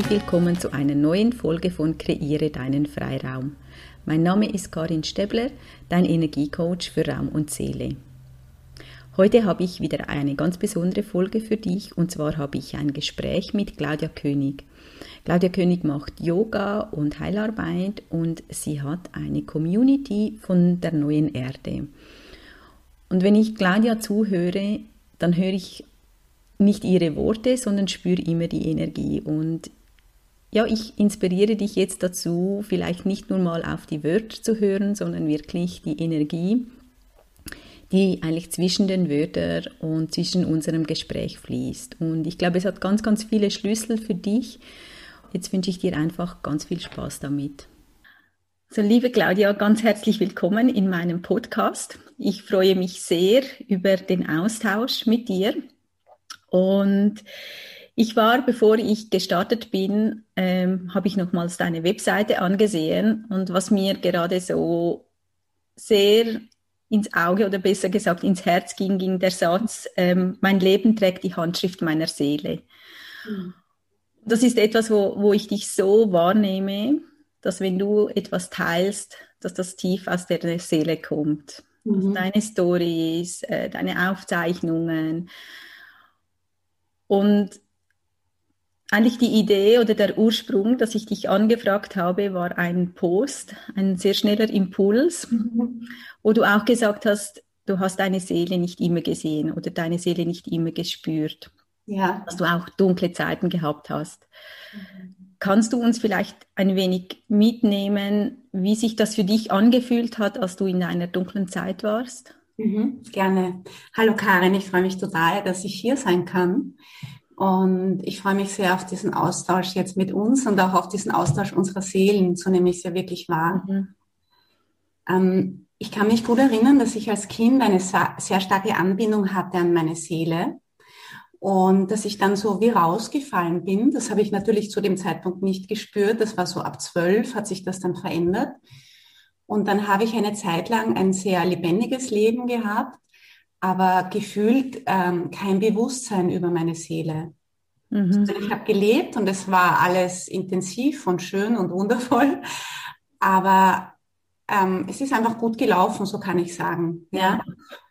Herzlich willkommen zu einer neuen Folge von Kreiere deinen Freiraum. Mein Name ist Karin Stebler, dein Energiecoach für Raum und Seele. Heute habe ich wieder eine ganz besondere Folge für dich und zwar habe ich ein Gespräch mit Claudia König. Claudia König macht Yoga und Heilarbeit und sie hat eine Community von der neuen Erde. Und wenn ich Claudia zuhöre, dann höre ich nicht ihre Worte, sondern spüre immer die Energie. Und ja, ich inspiriere dich jetzt dazu, vielleicht nicht nur mal auf die Wörter zu hören, sondern wirklich die Energie, die eigentlich zwischen den Wörtern und zwischen unserem Gespräch fließt. Und ich glaube, es hat ganz, ganz viele Schlüssel für dich. Jetzt wünsche ich dir einfach ganz viel Spaß damit. So, liebe Claudia, ganz herzlich willkommen in meinem Podcast. Ich freue mich sehr über den Austausch mit dir. Und ich war, bevor ich gestartet bin, ähm, habe ich nochmals deine Webseite angesehen und was mir gerade so sehr ins Auge oder besser gesagt ins Herz ging, ging der Satz, ähm, mein Leben trägt die Handschrift meiner Seele. Mhm. Das ist etwas, wo, wo ich dich so wahrnehme, dass wenn du etwas teilst, dass das tief aus der Seele kommt. Mhm. Deine Stories, äh, deine Aufzeichnungen, und eigentlich die Idee oder der Ursprung, dass ich dich angefragt habe, war ein Post, ein sehr schneller Impuls, mhm. wo du auch gesagt hast, du hast deine Seele nicht immer gesehen oder deine Seele nicht immer gespürt. Ja. Dass du auch dunkle Zeiten gehabt hast. Mhm. Kannst du uns vielleicht ein wenig mitnehmen, wie sich das für dich angefühlt hat, als du in einer dunklen Zeit warst? Mhm, gerne. Hallo Karin, ich freue mich total, dass ich hier sein kann. Und ich freue mich sehr auf diesen Austausch jetzt mit uns und auch auf diesen Austausch unserer Seelen, so nehme ich es ja wirklich wahr. Mhm. Ähm, ich kann mich gut erinnern, dass ich als Kind eine sehr starke Anbindung hatte an meine Seele und dass ich dann so wie rausgefallen bin. Das habe ich natürlich zu dem Zeitpunkt nicht gespürt. Das war so ab zwölf, hat sich das dann verändert. Und dann habe ich eine Zeit lang ein sehr lebendiges Leben gehabt, aber gefühlt ähm, kein Bewusstsein über meine Seele. Mhm. Also ich habe gelebt und es war alles intensiv und schön und wundervoll, aber ähm, es ist einfach gut gelaufen, so kann ich sagen. Ja.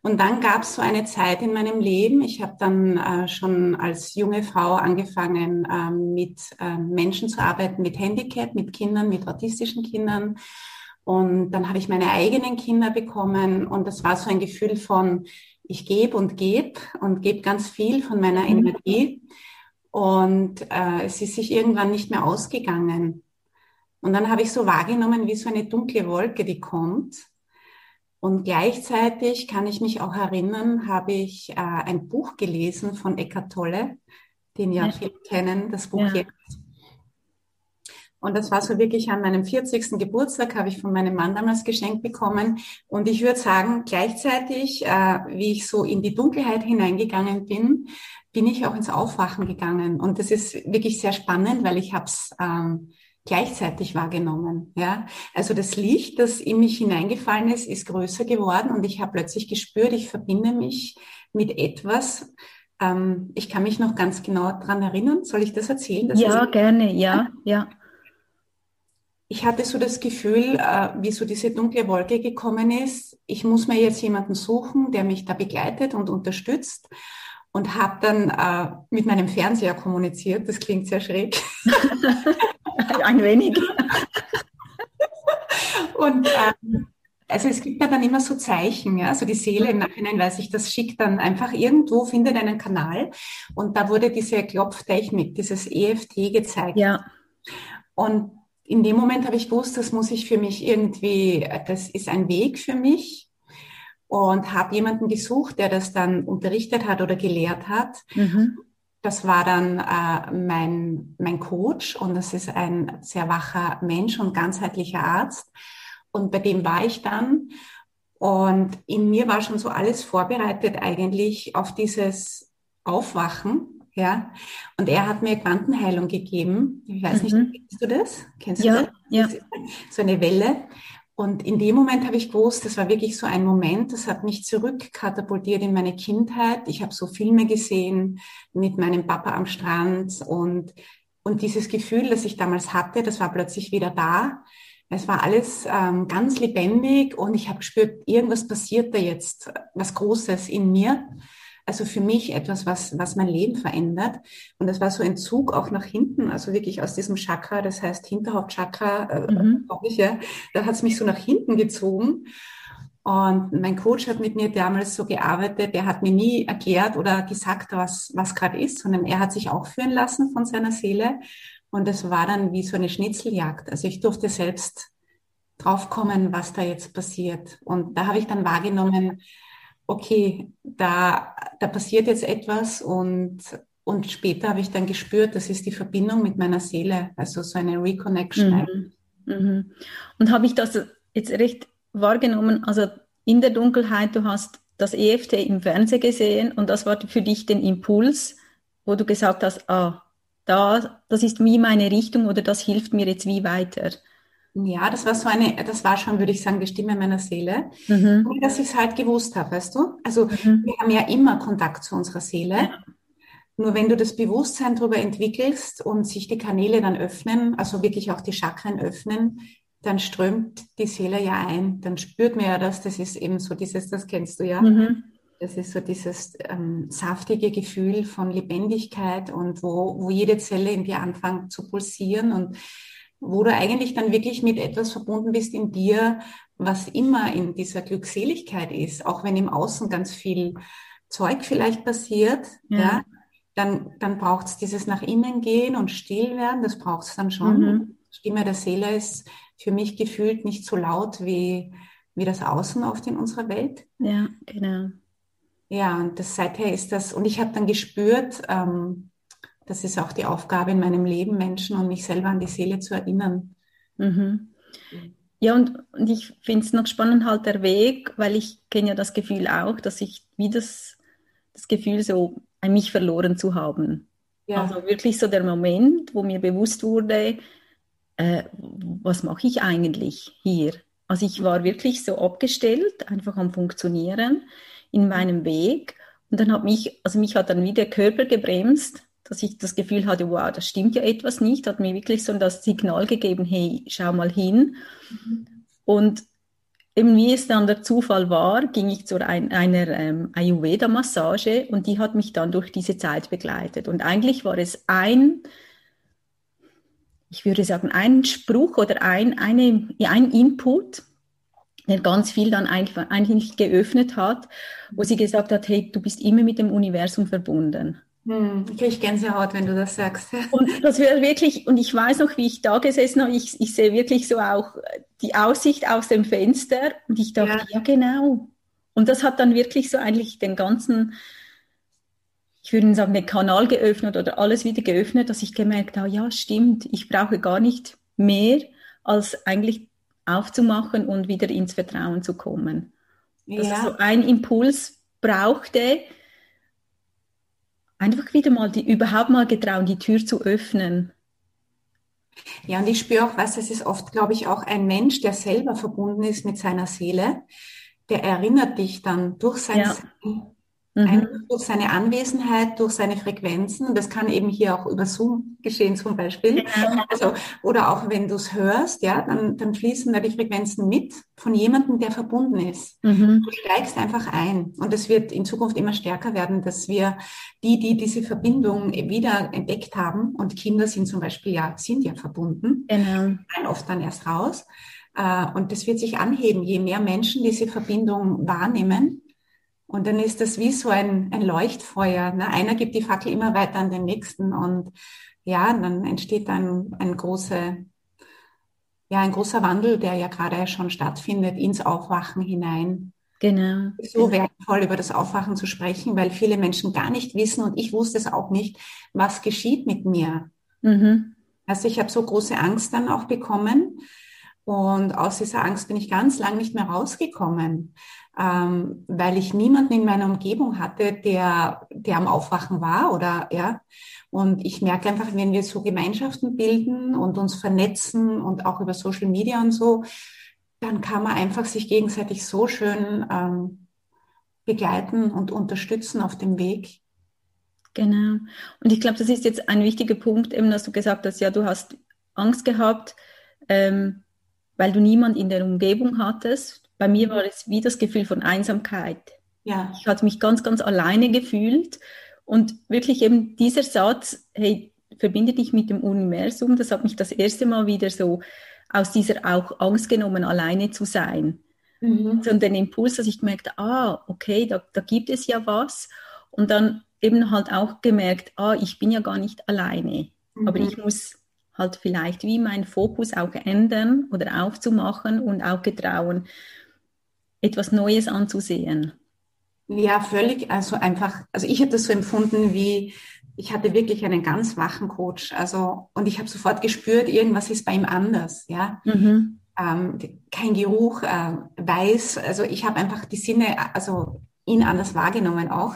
Und dann gab es so eine Zeit in meinem Leben. Ich habe dann äh, schon als junge Frau angefangen, äh, mit äh, Menschen zu arbeiten, mit Handicap, mit Kindern, mit autistischen Kindern und dann habe ich meine eigenen Kinder bekommen und das war so ein Gefühl von, ich gebe und gebe und gebe ganz viel von meiner mhm. Energie. Und äh, es ist sich irgendwann nicht mehr ausgegangen. Und dann habe ich so wahrgenommen, wie so eine dunkle Wolke, die kommt. Und gleichzeitig kann ich mich auch erinnern, habe ich äh, ein Buch gelesen von Eckart Tolle, den ja viele kennen, das Buch ja. jetzt. Und das war so wirklich an meinem 40. Geburtstag, habe ich von meinem Mann damals geschenkt bekommen. Und ich würde sagen, gleichzeitig, äh, wie ich so in die Dunkelheit hineingegangen bin, bin ich auch ins Aufwachen gegangen. Und das ist wirklich sehr spannend, weil ich habe es ähm, gleichzeitig wahrgenommen. Ja, also das Licht, das in mich hineingefallen ist, ist größer geworden und ich habe plötzlich gespürt, ich verbinde mich mit etwas. Ähm, ich kann mich noch ganz genau dran erinnern. Soll ich das erzählen? Das ja, gerne. Ja, ja ich hatte so das Gefühl, äh, wie so diese dunkle Wolke gekommen ist, ich muss mir jetzt jemanden suchen, der mich da begleitet und unterstützt. Und habe dann äh, mit meinem Fernseher kommuniziert. Das klingt sehr schräg. Ein wenig. und ähm, also es gibt ja dann immer so Zeichen, ja, also die Seele im Nachhinein weiß ich, das schickt dann einfach irgendwo, findet einen Kanal und da wurde diese Klopftechnik, dieses EFT gezeigt. Ja. Und in dem Moment habe ich gewusst, das muss ich für mich irgendwie, das ist ein Weg für mich und habe jemanden gesucht, der das dann unterrichtet hat oder gelehrt hat. Mhm. Das war dann äh, mein, mein Coach und das ist ein sehr wacher Mensch und ganzheitlicher Arzt. Und bei dem war ich dann und in mir war schon so alles vorbereitet eigentlich auf dieses Aufwachen ja. Und er hat mir Quantenheilung gegeben. Ich weiß nicht, mhm. kennst du das? Kennst ja, du das? Ja. So eine Welle. Und in dem Moment habe ich gewusst, das war wirklich so ein Moment, das hat mich zurückkatapultiert in meine Kindheit. Ich habe so Filme gesehen mit meinem Papa am Strand und und dieses Gefühl, das ich damals hatte, das war plötzlich wieder da. Es war alles ähm, ganz lebendig und ich habe gespürt, irgendwas passiert da jetzt, was Großes in mir. Also für mich etwas, was, was mein Leben verändert. Und das war so ein Zug auch nach hinten, also wirklich aus diesem Chakra, das heißt Hinterhauptchakra, äh, mhm. ich, ja, da hat es mich so nach hinten gezogen. Und mein Coach hat mit mir damals so gearbeitet, der hat mir nie erklärt oder gesagt, was, was gerade ist, sondern er hat sich auch führen lassen von seiner Seele. Und es war dann wie so eine Schnitzeljagd. Also ich durfte selbst draufkommen, was da jetzt passiert. Und da habe ich dann wahrgenommen, okay, da, da passiert jetzt etwas und, und später habe ich dann gespürt, das ist die Verbindung mit meiner Seele, also so eine Reconnection. Mhm. Mhm. Und habe ich das jetzt recht wahrgenommen, also in der Dunkelheit, du hast das EFT im Fernsehen gesehen und das war für dich den Impuls, wo du gesagt hast, ah, da, das ist wie meine Richtung oder das hilft mir jetzt wie weiter. Ja, das war so eine, das war schon, würde ich sagen, die Stimme meiner Seele, mhm. dass ich es halt gewusst habe, weißt du? Also mhm. wir haben ja immer Kontakt zu unserer Seele. Ja. Nur wenn du das Bewusstsein darüber entwickelst und sich die Kanäle dann öffnen, also wirklich auch die Chakren öffnen, dann strömt die Seele ja ein, dann spürt man ja das, das ist eben so dieses, das kennst du ja. Mhm. Das ist so dieses ähm, saftige Gefühl von Lebendigkeit und wo, wo jede Zelle in dir anfängt zu pulsieren und wo du eigentlich dann wirklich mit etwas verbunden bist in dir, was immer in dieser Glückseligkeit ist, auch wenn im Außen ganz viel Zeug vielleicht passiert, ja, ja dann, dann braucht es dieses nach innen gehen und still werden, das braucht es dann schon. Mhm. Stimme der Seele ist für mich gefühlt nicht so laut wie, wie das Außen oft in unserer Welt. Ja, genau. Ja, und das seither ist das, und ich habe dann gespürt, ähm, das ist auch die Aufgabe in meinem Leben, Menschen und mich selber an die Seele zu erinnern. Mhm. Ja, und, und ich finde es noch spannend halt der Weg, weil ich kenne ja das Gefühl auch, dass ich wie das, das Gefühl so, an mich verloren zu haben. Ja. Also wirklich so der Moment, wo mir bewusst wurde, äh, was mache ich eigentlich hier? Also ich war wirklich so abgestellt, einfach am Funktionieren in meinem Weg. Und dann hat mich, also mich hat dann wieder der Körper gebremst, dass ich das Gefühl hatte, wow, das stimmt ja etwas nicht, hat mir wirklich so das Signal gegeben, hey, schau mal hin. Mhm. Und eben wie es dann der Zufall war, ging ich zu ein, einer ähm, Ayurveda-Massage und die hat mich dann durch diese Zeit begleitet. Und eigentlich war es ein ich würde sagen, ein Spruch oder ein, eine, ein Input, der ganz viel dann einfach, eigentlich geöffnet hat, wo sie gesagt hat, hey, du bist immer mit dem Universum verbunden. Hm, ich Gänsehaut, wenn du das sagst. Und das wäre wirklich, und ich weiß noch, wie ich da gesessen habe, ich, ich sehe wirklich so auch die Aussicht aus dem Fenster und ich dachte, ja. ja genau. Und das hat dann wirklich so eigentlich den ganzen ich würde sagen, den Kanal geöffnet oder alles wieder geöffnet, dass ich gemerkt habe, ja, stimmt, ich brauche gar nicht mehr, als eigentlich aufzumachen und wieder ins Vertrauen zu kommen. Dass so ein Impuls brauchte, einfach wieder mal die, überhaupt mal getrauen, die Tür zu öffnen. Ja, und ich spüre auch, was es ist oft, glaube ich, auch ein Mensch, der selber verbunden ist mit seiner Seele, der erinnert dich dann durch sein ja. Mhm. durch seine Anwesenheit, durch seine Frequenzen. Das kann eben hier auch über Zoom geschehen zum Beispiel. Also, oder auch wenn du es hörst, ja, dann, dann fließen da die Frequenzen mit von jemandem, der verbunden ist. Mhm. Du steigst einfach ein. Und es wird in Zukunft immer stärker werden, dass wir die, die diese Verbindung wieder entdeckt haben, und Kinder sind zum Beispiel ja, sind ja verbunden, genau. oft dann erst raus. Äh, und das wird sich anheben, je mehr Menschen diese Verbindung wahrnehmen und dann ist das wie so ein, ein Leuchtfeuer. Ne? Einer gibt die Fackel immer weiter an den nächsten und ja, dann entsteht ein, ein großer, ja, ein großer Wandel, der ja gerade schon stattfindet, ins Aufwachen hinein. Genau. So wertvoll über das Aufwachen zu sprechen, weil viele Menschen gar nicht wissen und ich wusste es auch nicht, was geschieht mit mir. Mhm. Also ich habe so große Angst dann auch bekommen und aus dieser Angst bin ich ganz lang nicht mehr rausgekommen ähm, weil ich niemanden in meiner Umgebung hatte, der, der am Aufwachen war oder ja. Und ich merke einfach, wenn wir so Gemeinschaften bilden und uns vernetzen und auch über Social Media und so, dann kann man einfach sich gegenseitig so schön ähm, begleiten und unterstützen auf dem Weg. Genau. Und ich glaube, das ist jetzt ein wichtiger Punkt, eben, dass du gesagt hast, ja, du hast Angst gehabt, ähm, weil du niemand in der Umgebung hattest. Bei mir war es wie das Gefühl von Einsamkeit. Ja. Ich hatte mich ganz, ganz alleine gefühlt und wirklich eben dieser Satz, hey, verbinde dich mit dem Universum, das hat mich das erste Mal wieder so aus dieser auch Angst genommen, alleine zu sein. Mhm. So den Impuls, dass ich gemerkt ah, okay, da, da gibt es ja was. Und dann eben halt auch gemerkt, ah, ich bin ja gar nicht alleine. Mhm. Aber ich muss halt vielleicht wie meinen Fokus auch ändern oder aufzumachen und auch getrauen, etwas Neues anzusehen. Ja, völlig. Also einfach, also ich habe das so empfunden wie, ich hatte wirklich einen ganz wachen Coach. Also, und ich habe sofort gespürt, irgendwas ist bei ihm anders, ja. Mhm. Ähm, kein Geruch, äh, weiß. Also ich habe einfach die Sinne, also ihn anders wahrgenommen auch.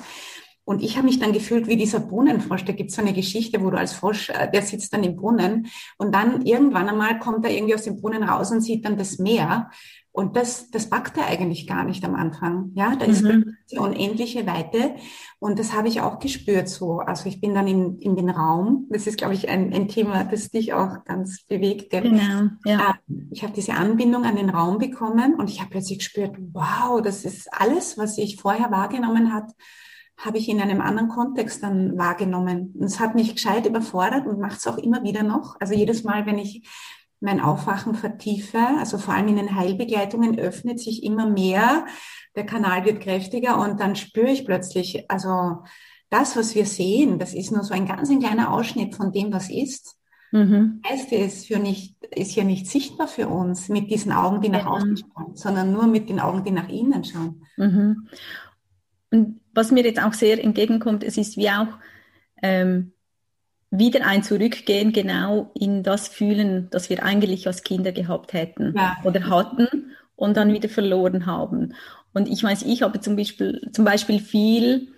Und ich habe mich dann gefühlt wie dieser Brunnenfrosch. Da gibt es so eine Geschichte, wo du als Frosch, äh, der sitzt dann im Brunnen und dann irgendwann einmal kommt er irgendwie aus dem Brunnen raus und sieht dann das Meer. Und das, das packt er eigentlich gar nicht am Anfang. Ja, da ist mhm. die unendliche Weite. Und das habe ich auch gespürt so. Also ich bin dann in, in den Raum. Das ist, glaube ich, ein, ein Thema, das dich auch ganz bewegt. Genau, ja. Ähm, ich habe diese Anbindung an den Raum bekommen und ich habe plötzlich gespürt, wow, das ist alles, was ich vorher wahrgenommen hat, habe ich in einem anderen Kontext dann wahrgenommen. Und es hat mich gescheit überfordert und macht es auch immer wieder noch. Also jedes Mal, wenn ich mein Aufwachen vertiefe, also vor allem in den Heilbegleitungen öffnet sich immer mehr, der Kanal wird kräftiger und dann spüre ich plötzlich, also das, was wir sehen, das ist nur so ein ganz ein kleiner Ausschnitt von dem, was ist. Mhm. Das heißt, ist, für nicht, ist ja nicht sichtbar für uns mit diesen Augen, die nach außen schauen, sondern nur mit den Augen, die nach innen schauen. Mhm. Und was mir jetzt auch sehr entgegenkommt, es ist wie auch ähm, wieder ein Zurückgehen genau in das Fühlen, das wir eigentlich als Kinder gehabt hätten ja. oder hatten und dann wieder verloren haben. Und ich weiß, ich habe zum Beispiel, zum Beispiel viel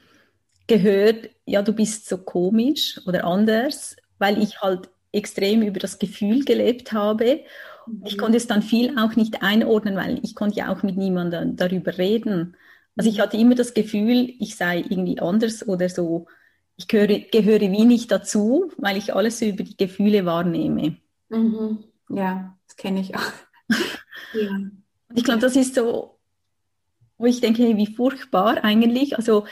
gehört, ja, du bist so komisch oder anders, weil ich halt extrem über das Gefühl gelebt habe. Ich mhm. konnte es dann viel auch nicht einordnen, weil ich konnte ja auch mit niemandem darüber reden. Also ich hatte immer das Gefühl, ich sei irgendwie anders oder so, ich gehöre, gehöre wie nicht dazu, weil ich alles über die Gefühle wahrnehme. Mhm. Ja, das kenne ich auch. ja. Ich glaube, das ist so, wo ich denke, wie furchtbar eigentlich. Also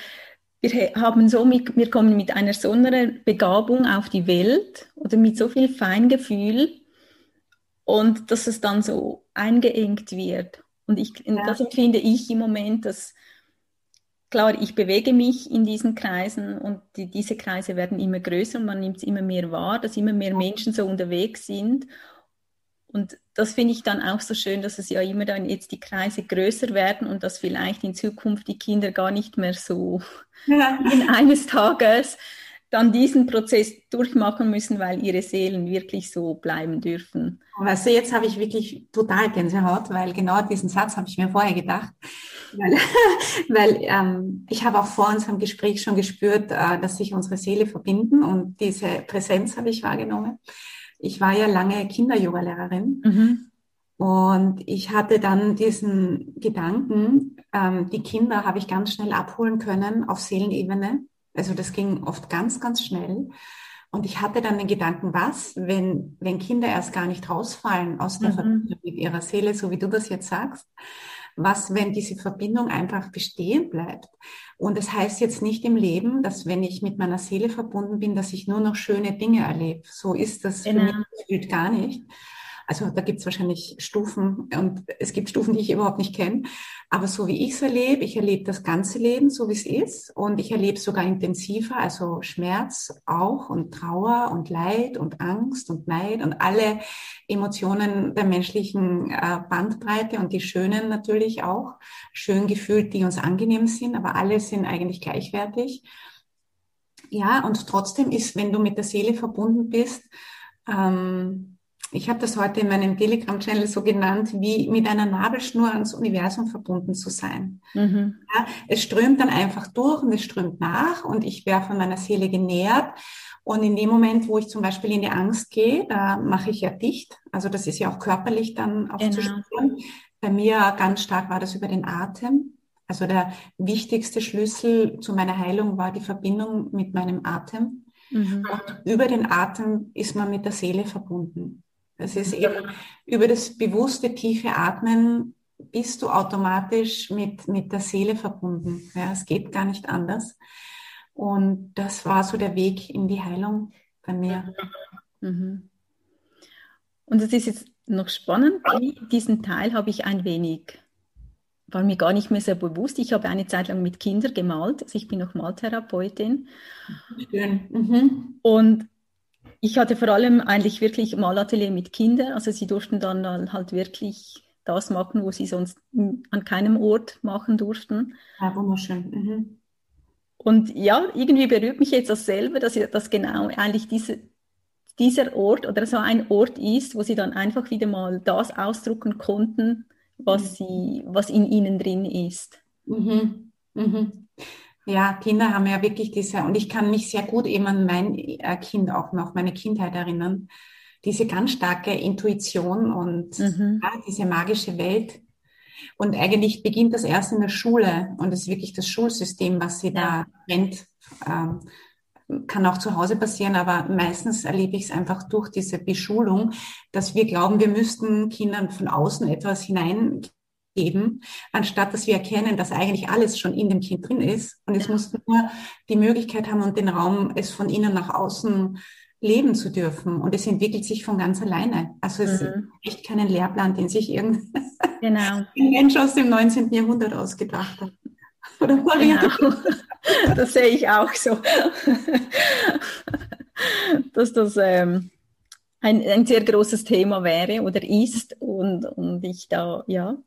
wir haben so mit, wir kommen mit einer so einer Begabung auf die Welt oder mit so viel Feingefühl und dass es dann so eingeengt wird. Und ich, ja. das empfinde ich im Moment, dass klar, ich bewege mich in diesen Kreisen und die, diese Kreise werden immer größer und man nimmt es immer mehr wahr, dass immer mehr Menschen so unterwegs sind. Und das finde ich dann auch so schön, dass es ja immer dann jetzt die Kreise größer werden und dass vielleicht in Zukunft die Kinder gar nicht mehr so ja. in eines Tages dann diesen Prozess durchmachen müssen, weil ihre Seelen wirklich so bleiben dürfen. Weißt du, jetzt habe ich wirklich total Gänsehaut, weil genau diesen Satz habe ich mir vorher gedacht. Weil, weil ähm, ich habe auch vor unserem Gespräch schon gespürt, äh, dass sich unsere Seele verbinden und diese Präsenz habe ich wahrgenommen. Ich war ja lange Kinder-Yoga-Lehrerin mhm. und ich hatte dann diesen Gedanken, ähm, die Kinder habe ich ganz schnell abholen können auf Seelenebene also das ging oft ganz, ganz schnell. Und ich hatte dann den Gedanken, was, wenn, wenn Kinder erst gar nicht rausfallen aus der mhm. Verbindung mit ihrer Seele, so wie du das jetzt sagst, was, wenn diese Verbindung einfach bestehen bleibt? Und das heißt jetzt nicht im Leben, dass wenn ich mit meiner Seele verbunden bin, dass ich nur noch schöne Dinge erlebe. So ist das genau. für mich gefühlt gar nicht. Also da gibt es wahrscheinlich Stufen und es gibt Stufen, die ich überhaupt nicht kenne. Aber so wie ich es erlebe, ich erlebe das ganze Leben so, wie es ist und ich erlebe es sogar intensiver, also Schmerz auch und Trauer und Leid und Angst und Neid und alle Emotionen der menschlichen äh, Bandbreite und die schönen natürlich auch, schön gefühlt, die uns angenehm sind, aber alle sind eigentlich gleichwertig. Ja, und trotzdem ist, wenn du mit der Seele verbunden bist, ähm, ich habe das heute in meinem Telegram-Channel so genannt, wie mit einer Nabelschnur ans Universum verbunden zu sein. Mhm. Ja, es strömt dann einfach durch und es strömt nach und ich wäre von meiner Seele genährt. Und in dem Moment, wo ich zum Beispiel in die Angst gehe, da mache ich ja dicht. Also das ist ja auch körperlich dann auch genau. zu spüren. Bei mir ganz stark war das über den Atem. Also der wichtigste Schlüssel zu meiner Heilung war die Verbindung mit meinem Atem. Mhm. Und über den Atem ist man mit der Seele verbunden. Das ist eben über das bewusste tiefe Atmen bist du automatisch mit, mit der Seele verbunden. Ja, es geht gar nicht anders. Und das war so der Weg in die Heilung bei mir. Mhm. Und es ist jetzt noch spannend, diesen Teil habe ich ein wenig, war mir gar nicht mehr sehr bewusst. Ich habe eine Zeit lang mit Kindern gemalt, also ich bin noch Maltherapeutin. Schön. Mhm. Und ich hatte vor allem eigentlich wirklich Malatelier mit Kindern, also sie durften dann halt wirklich das machen, wo sie sonst an keinem Ort machen durften. Ja, wunderschön. Mhm. Und ja, irgendwie berührt mich jetzt dasselbe, dass, dass genau eigentlich diese, dieser Ort oder so ein Ort ist, wo sie dann einfach wieder mal das ausdrucken konnten, was, mhm. sie, was in ihnen drin ist. Mhm. Ja, Kinder haben ja wirklich diese, und ich kann mich sehr gut eben an mein äh, Kind auch noch, meine Kindheit erinnern, diese ganz starke Intuition und mhm. ja, diese magische Welt. Und eigentlich beginnt das erst in der Schule und es ist wirklich das Schulsystem, was sie ja. da nennt. Ähm, kann auch zu Hause passieren, aber meistens erlebe ich es einfach durch diese Beschulung, dass wir glauben, wir müssten Kindern von außen etwas hineingeben, anstatt dass wir erkennen, dass eigentlich alles schon in dem Kind drin ist. Und es muss nur die Möglichkeit haben und den Raum, es von innen nach außen leben zu dürfen. Und es entwickelt sich von ganz alleine. Also es mhm. ist echt keinen Lehrplan, den sich irgendein genau. Mensch aus dem 19. Jahrhundert ausgedacht hat. Oder Maria? Genau. Das sehe ich auch so. Dass das ähm, ein, ein sehr großes Thema wäre oder ist und, und ich da, ja,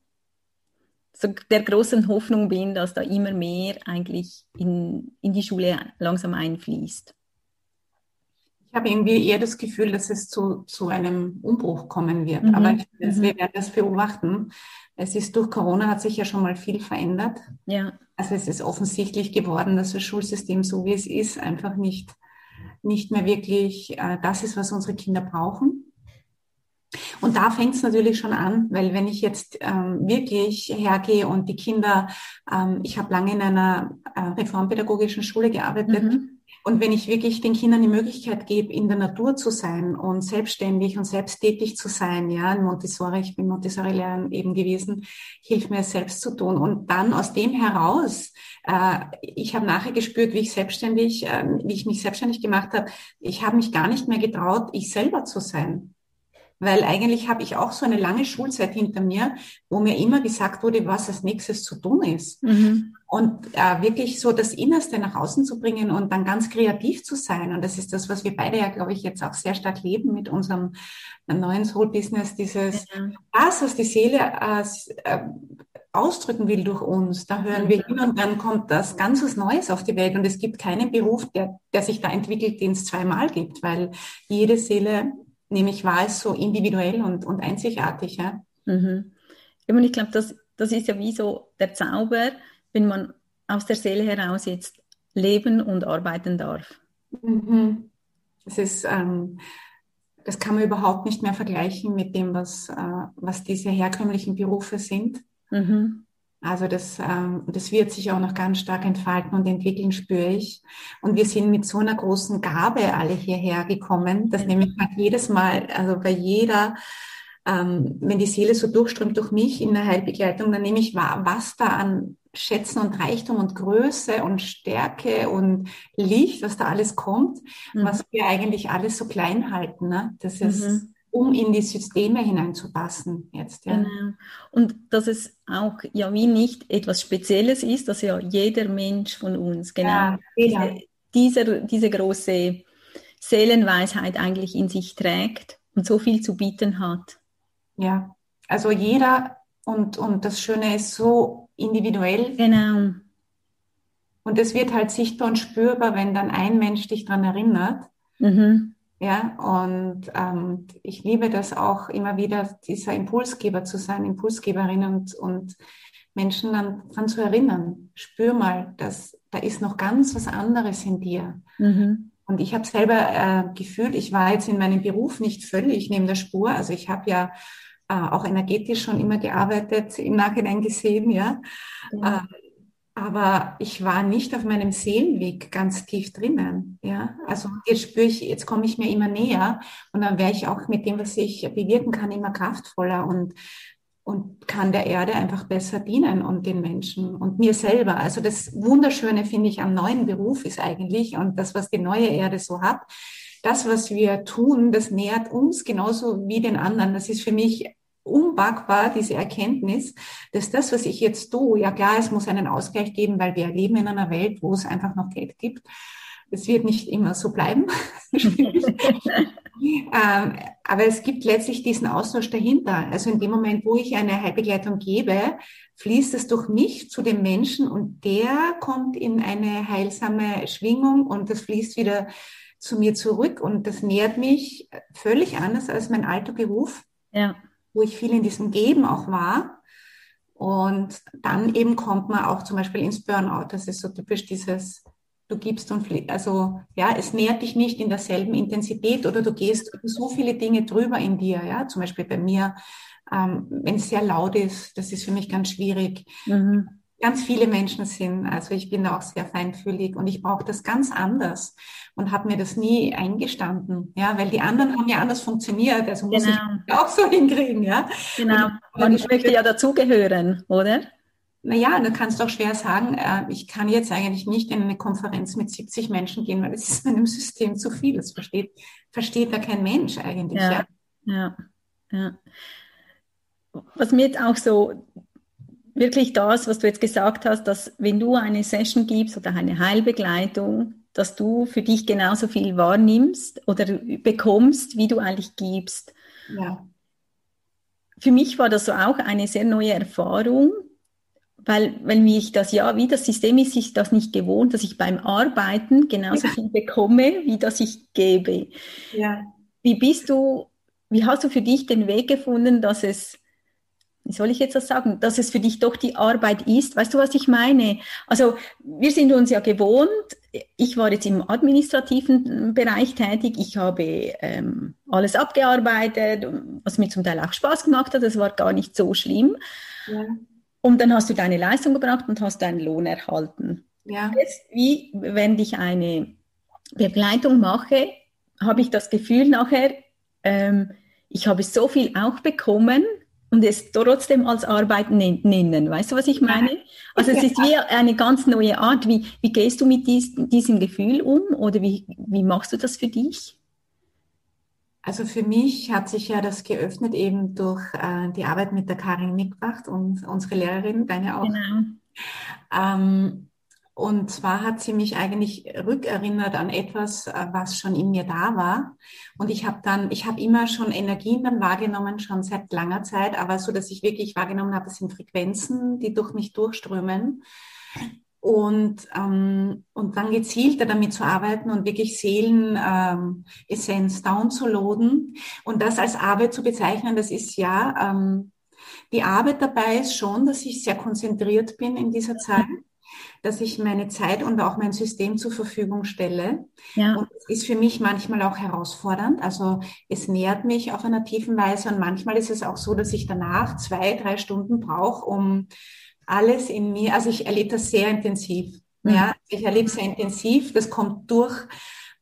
so der großen Hoffnung bin, dass da immer mehr eigentlich in, in die Schule langsam einfließt habe irgendwie eher das Gefühl, dass es zu, zu einem Umbruch kommen wird. Mhm. Aber ich, mhm. wir werden das beobachten. Es ist durch Corona hat sich ja schon mal viel verändert. Ja. Also es ist offensichtlich geworden, dass das Schulsystem so wie es ist einfach nicht, nicht mehr wirklich äh, das ist, was unsere Kinder brauchen. Und da fängt es natürlich schon an, weil wenn ich jetzt ähm, wirklich hergehe und die Kinder, ähm, ich habe lange in einer äh, reformpädagogischen Schule gearbeitet, mhm. Und wenn ich wirklich den Kindern die Möglichkeit gebe, in der Natur zu sein und selbstständig und selbsttätig zu sein, ja, in Montessori, ich bin Montessori-Lehrerin eben gewesen, hilft mir es selbst zu tun. Und dann aus dem heraus, äh, ich habe nachher gespürt, wie ich selbstständig, äh, wie ich mich selbstständig gemacht habe, ich habe mich gar nicht mehr getraut, ich selber zu sein. Weil eigentlich habe ich auch so eine lange Schulzeit hinter mir, wo mir immer gesagt wurde, was als nächstes zu tun ist. Mhm. Und äh, wirklich so das Innerste nach außen zu bringen und dann ganz kreativ zu sein. Und das ist das, was wir beide ja, glaube ich, jetzt auch sehr stark leben mit unserem neuen Soul-Business, dieses, das, was die Seele äh, äh, ausdrücken will durch uns. Da hören wir hin und dann kommt das ganz was Neues auf die Welt. Und es gibt keinen Beruf, der, der sich da entwickelt, den es zweimal gibt, weil jede Seele nämlich war es so individuell und, und einzigartig. Ja? Mhm. Und ich glaube, das, das ist ja wie so der Zauber, wenn man aus der Seele heraus jetzt leben und arbeiten darf. Mhm. Das ist, ähm, das kann man überhaupt nicht mehr vergleichen mit dem, was, äh, was diese herkömmlichen Berufe sind. Mhm. Also das, ähm, das wird sich auch noch ganz stark entfalten und entwickeln, spüre ich. Und wir sind mit so einer großen Gabe alle hierher gekommen, dass nämlich jedes Mal, also bei jeder, ähm, wenn die Seele so durchströmt durch mich in der Heilbegleitung, dann nehme ich wahr, was da an Schätzen und Reichtum und Größe und Stärke und Licht, was da alles kommt, mhm. was wir eigentlich alles so klein halten. Ne? Das ist, mhm um in die Systeme hineinzupassen jetzt. Ja. Genau. Und dass es auch ja wie nicht etwas Spezielles ist, dass ja jeder Mensch von uns genau ja, diese, dieser, diese große Seelenweisheit eigentlich in sich trägt und so viel zu bieten hat. Ja, also jeder und, und das Schöne ist so individuell. Genau. Und es wird halt sichtbar und spürbar, wenn dann ein Mensch dich daran erinnert. Mhm. Ja, und ähm, ich liebe das auch immer wieder, dieser Impulsgeber zu sein, Impulsgeberin und, und Menschen dann daran zu erinnern. Spür mal, dass da ist noch ganz was anderes in dir. Mhm. Und ich habe selber äh, gefühlt, ich war jetzt in meinem Beruf nicht völlig neben der Spur. Also ich habe ja äh, auch energetisch schon immer gearbeitet, im Nachhinein gesehen, ja. ja. Äh, aber ich war nicht auf meinem Seelenweg ganz tief drinnen. Ja, also jetzt spüre ich, jetzt komme ich mir immer näher und dann wäre ich auch mit dem, was ich bewirken kann, immer kraftvoller und und kann der Erde einfach besser dienen und den Menschen und mir selber. Also das Wunderschöne finde ich am neuen Beruf ist eigentlich und das, was die neue Erde so hat, das, was wir tun, das nährt uns genauso wie den anderen. Das ist für mich unpackbar, diese Erkenntnis, dass das, was ich jetzt tue, ja klar, es muss einen Ausgleich geben, weil wir leben in einer Welt, wo es einfach noch Geld gibt. Es wird nicht immer so bleiben. ähm, aber es gibt letztlich diesen Austausch dahinter. Also in dem Moment, wo ich eine Heilbegleitung gebe, fließt es durch mich zu dem Menschen und der kommt in eine heilsame Schwingung und das fließt wieder zu mir zurück und das nährt mich völlig anders als mein alter Beruf. Ja wo ich viel in diesem Geben auch war. Und dann eben kommt man auch zum Beispiel ins Burnout. Das ist so typisch dieses, du gibst und fliegst. Also ja, es nährt dich nicht in derselben Intensität oder du gehst so viele Dinge drüber in dir. Ja, zum Beispiel bei mir, ähm, wenn es sehr laut ist, das ist für mich ganz schwierig. Mhm ganz viele Menschen sind. Also ich bin da auch sehr feinfühlig und ich brauche das ganz anders und habe mir das nie eingestanden, ja, weil die anderen haben ja anders funktioniert, also muss genau. ich auch so hinkriegen, ja. Genau, man möchte ja dazugehören, oder? Naja, du kannst auch schwer sagen, äh, ich kann jetzt eigentlich nicht in eine Konferenz mit 70 Menschen gehen, weil es ist meinem System zu viel. Das versteht, versteht da kein Mensch eigentlich. Ja, ja, ja. ja. Was mir jetzt auch so wirklich das, was du jetzt gesagt hast, dass wenn du eine Session gibst oder eine Heilbegleitung, dass du für dich genauso viel wahrnimmst oder bekommst, wie du eigentlich gibst. Ja. Für mich war das so auch eine sehr neue Erfahrung, weil, weil mich das ja, wie das System ist, sich das nicht gewohnt, dass ich beim Arbeiten genauso ja. viel bekomme, wie das ich gebe. Ja. Wie bist du, wie hast du für dich den Weg gefunden, dass es wie soll ich jetzt das sagen, dass es für dich doch die Arbeit ist. Weißt du, was ich meine? Also wir sind uns ja gewohnt, ich war jetzt im administrativen Bereich tätig, ich habe ähm, alles abgearbeitet, was mir zum Teil auch Spaß gemacht hat, das war gar nicht so schlimm. Ja. Und dann hast du deine Leistung gebracht und hast deinen Lohn erhalten. Ja. Jetzt, wie wenn ich eine Begleitung mache, habe ich das Gefühl nachher, ähm, ich habe so viel auch bekommen, und es trotzdem als Arbeit nennen. Weißt du, was ich meine? Also es ist wie eine ganz neue Art. Wie, wie gehst du mit dies, diesem Gefühl um oder wie, wie machst du das für dich? Also für mich hat sich ja das geöffnet eben durch äh, die Arbeit mit der Karin Nickwacht und unsere Lehrerin, deine auch. Genau. Ähm, und zwar hat sie mich eigentlich rückerinnert an etwas, äh, was schon in mir da war. Und ich habe dann, ich habe immer schon Energien dann wahrgenommen, schon seit langer Zeit, aber so, dass ich wirklich wahrgenommen habe, das sind Frequenzen, die durch mich durchströmen. Und, ähm, und dann gezielter damit zu arbeiten und wirklich Seelenessenz ähm, downzuladen und das als Arbeit zu bezeichnen, das ist ja, ähm, die Arbeit dabei ist schon, dass ich sehr konzentriert bin in dieser Zeit dass ich meine Zeit und auch mein System zur Verfügung stelle. Ja. Und es ist für mich manchmal auch herausfordernd. Also es nährt mich auf einer tiefen Weise und manchmal ist es auch so, dass ich danach zwei, drei Stunden brauche, um alles in mir, also ich erlebe das sehr intensiv. Mhm. Ja, ich erlebe sehr intensiv, das kommt durch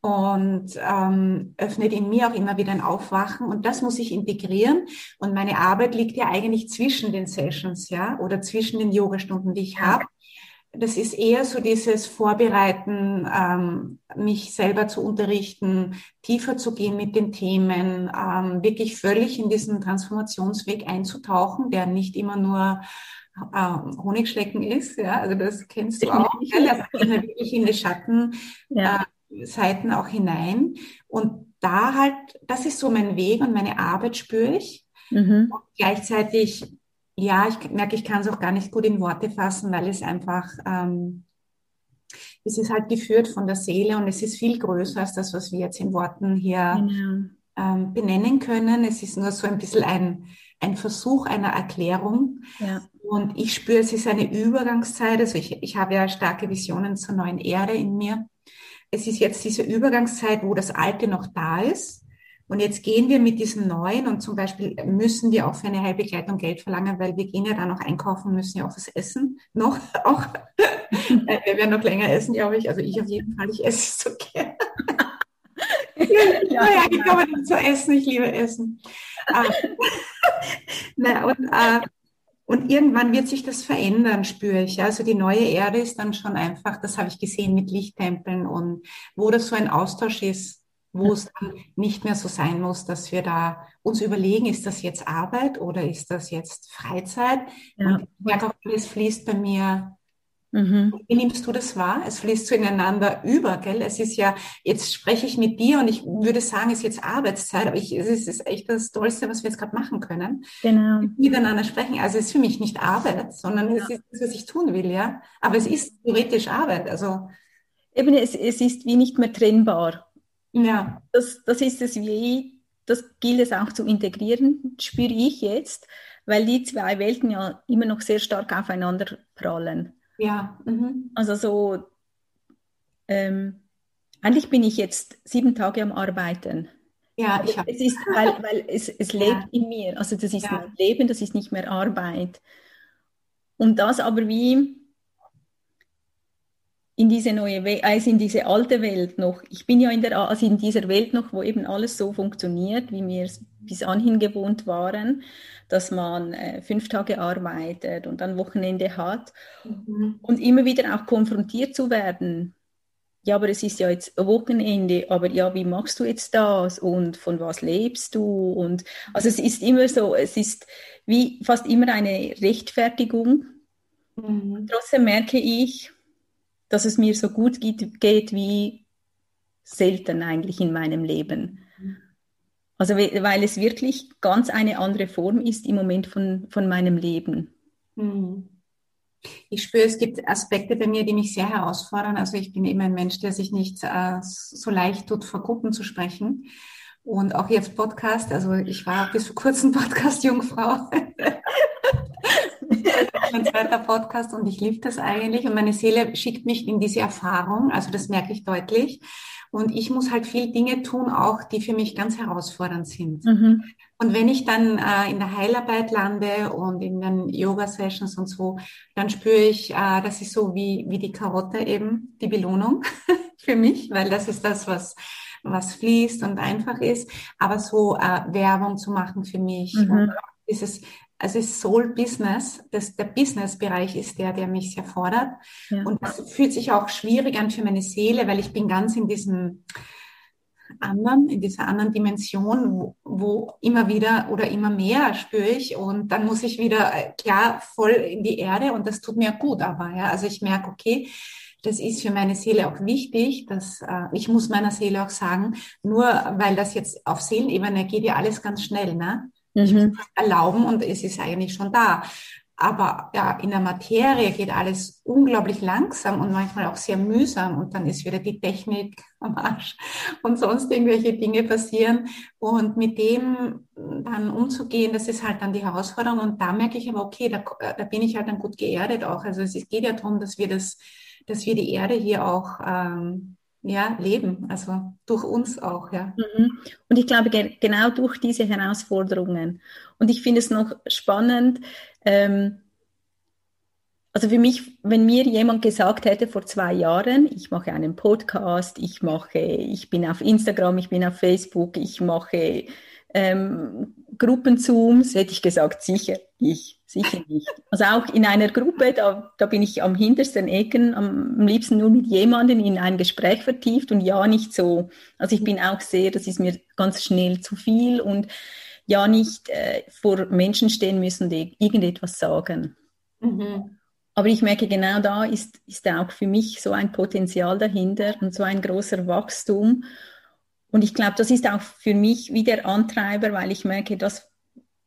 und ähm, öffnet in mir auch immer wieder ein Aufwachen und das muss ich integrieren und meine Arbeit liegt ja eigentlich zwischen den Sessions, ja, oder zwischen den Yogastunden, die ich habe das ist eher so dieses Vorbereiten, ähm, mich selber zu unterrichten, tiefer zu gehen mit den Themen, ähm, wirklich völlig in diesen Transformationsweg einzutauchen, der nicht immer nur ähm, Honigschlecken ist. Ja, also das kennst du auch. Ja, wirklich in die Schattenseiten ja. äh, auch hinein. Und da halt, das ist so mein Weg und meine Arbeit spüre ich. Mhm. Und gleichzeitig ja, ich merke, ich kann es auch gar nicht gut in Worte fassen, weil es einfach, ähm, es ist halt geführt von der Seele und es ist viel größer als das, was wir jetzt in Worten hier genau. ähm, benennen können. Es ist nur so ein bisschen ein, ein Versuch einer Erklärung. Ja. Und ich spüre, es ist eine Übergangszeit. Also ich, ich habe ja starke Visionen zur neuen Erde in mir. Es ist jetzt diese Übergangszeit, wo das Alte noch da ist Und jetzt gehen wir mit diesem neuen und zum Beispiel müssen wir auch für eine Heilbegleitung Geld verlangen, weil wir gehen ja dann noch einkaufen, müssen ja auch was essen. Noch, auch. Äh, wir werden noch länger essen, glaube ich. Also ich auf jeden Fall, ich esse so gerne. ja, ja, ich komme nicht zu essen, ich liebe Essen. Ah. Na, und, äh, und irgendwann wird sich das verändern, spüre ich. Also die neue Erde ist dann schon einfach, das habe ich gesehen mit Lichttempeln und wo das so ein Austausch ist, wo es dann nicht mehr so sein muss, dass wir da uns überlegen, ist das jetzt Arbeit oder ist das jetzt Freizeit? Ja. Und ich merke auch, alles fließt bei mir Mhm. Wie nimmst du das wahr? Es fließt so ineinander über, gell? Es ist ja, jetzt spreche ich mit dir und ich würde sagen, es ist jetzt Arbeitszeit, aber ich, es ist echt das Tollste, was wir jetzt gerade machen können. Genau. Miteinander sprechen. Also es ist für mich nicht Arbeit, sondern ja. es ist das, was ich tun will, ja. Aber es ist theoretisch Arbeit, also. Eben, es, es ist wie nicht mehr trennbar. Ja. Das, das ist es wie, das gilt es auch zu integrieren, spüre ich jetzt, weil die zwei Welten ja immer noch sehr stark aufeinander prallen. Ja. Mhm. Also so, ähm, eigentlich bin ich jetzt sieben Tage am Arbeiten. Ja, ich habe. Es ist, weil, weil es, es lebt ja. in mir. Also das ist ja. mein Leben, das ist nicht mehr Arbeit. Und das aber wie in diese neue Welt, also in diese alte Welt noch. Ich bin ja in der, also in dieser Welt noch, wo eben alles so funktioniert, wie wir es bis anhin gewohnt waren dass man äh, fünf Tage arbeitet und dann Wochenende hat mhm. und immer wieder auch konfrontiert zu werden. Ja, aber es ist ja jetzt Wochenende, aber ja, wie machst du jetzt das und von was lebst du? Und also es ist immer so, es ist wie fast immer eine Rechtfertigung. Mhm. Trotzdem merke ich, dass es mir so gut geht, geht wie selten eigentlich in meinem Leben. Also weil es wirklich ganz eine andere Form ist im Moment von, von meinem Leben. Hm. Ich spüre, es gibt Aspekte bei mir, die mich sehr herausfordern. Also ich bin immer ein Mensch, der sich nicht äh, so leicht tut, vor Gruppen zu sprechen. Und auch jetzt Podcast. Also ich war bis vor kurzem Podcast-Jungfrau. Mein zweiter Podcast und ich liebe das eigentlich. Und meine Seele schickt mich in diese Erfahrung. Also das merke ich deutlich. Und ich muss halt viel Dinge tun, auch die für mich ganz herausfordernd sind. Mhm. Und wenn ich dann äh, in der Heilarbeit lande und in den Yoga-Sessions und so, dann spüre ich, äh, das ist so wie, wie die Karotte eben, die Belohnung für mich, weil das ist das, was was fließt und einfach ist, aber so äh, Werbung zu machen für mich mhm. und dieses also es ist Soul Business, das, der Business-Bereich ist der, der mich sehr fordert. Ja. Und das fühlt sich auch schwierig an für meine Seele, weil ich bin ganz in diesem anderen, in dieser anderen Dimension, wo, wo immer wieder oder immer mehr spüre ich und dann muss ich wieder äh, klar voll in die Erde und das tut mir gut aber, ja. Also ich merke, okay, das ist für meine Seele auch wichtig, dass äh, ich muss meiner Seele auch sagen, nur weil das jetzt auf Seelenebene geht ja alles ganz schnell, ne? Ich muss mhm. erlauben und es ist eigentlich schon da. Aber ja, in der Materie geht alles unglaublich langsam und manchmal auch sehr mühsam und dann ist wieder die Technik am Arsch und sonst irgendwelche Dinge passieren. Und mit dem dann umzugehen, das ist halt dann die Herausforderung. Und da merke ich aber, okay, da, da bin ich halt dann gut geerdet auch. Also es geht ja darum, dass wir das, dass wir die Erde hier auch ähm, ja, leben, also durch uns auch, ja. Mhm. Und ich glaube, genau durch diese Herausforderungen. Und ich finde es noch spannend, ähm, also für mich, wenn mir jemand gesagt hätte vor zwei Jahren, ich mache einen Podcast, ich mache, ich bin auf Instagram, ich bin auf Facebook, ich mache ähm, Gruppenzooms, hätte ich gesagt, sicher ich, sicher nicht. Also auch in einer Gruppe, da, da bin ich am hintersten Ecken, am, am liebsten nur mit jemandem in ein Gespräch vertieft und ja nicht so. Also ich bin auch sehr, das ist mir ganz schnell zu viel und ja nicht äh, vor Menschen stehen müssen, die irgendetwas sagen. Mhm. Aber ich merke, genau da ist, ist auch für mich so ein Potenzial dahinter und so ein großer Wachstum. Und ich glaube, das ist auch für mich wie der Antreiber, weil ich merke, das,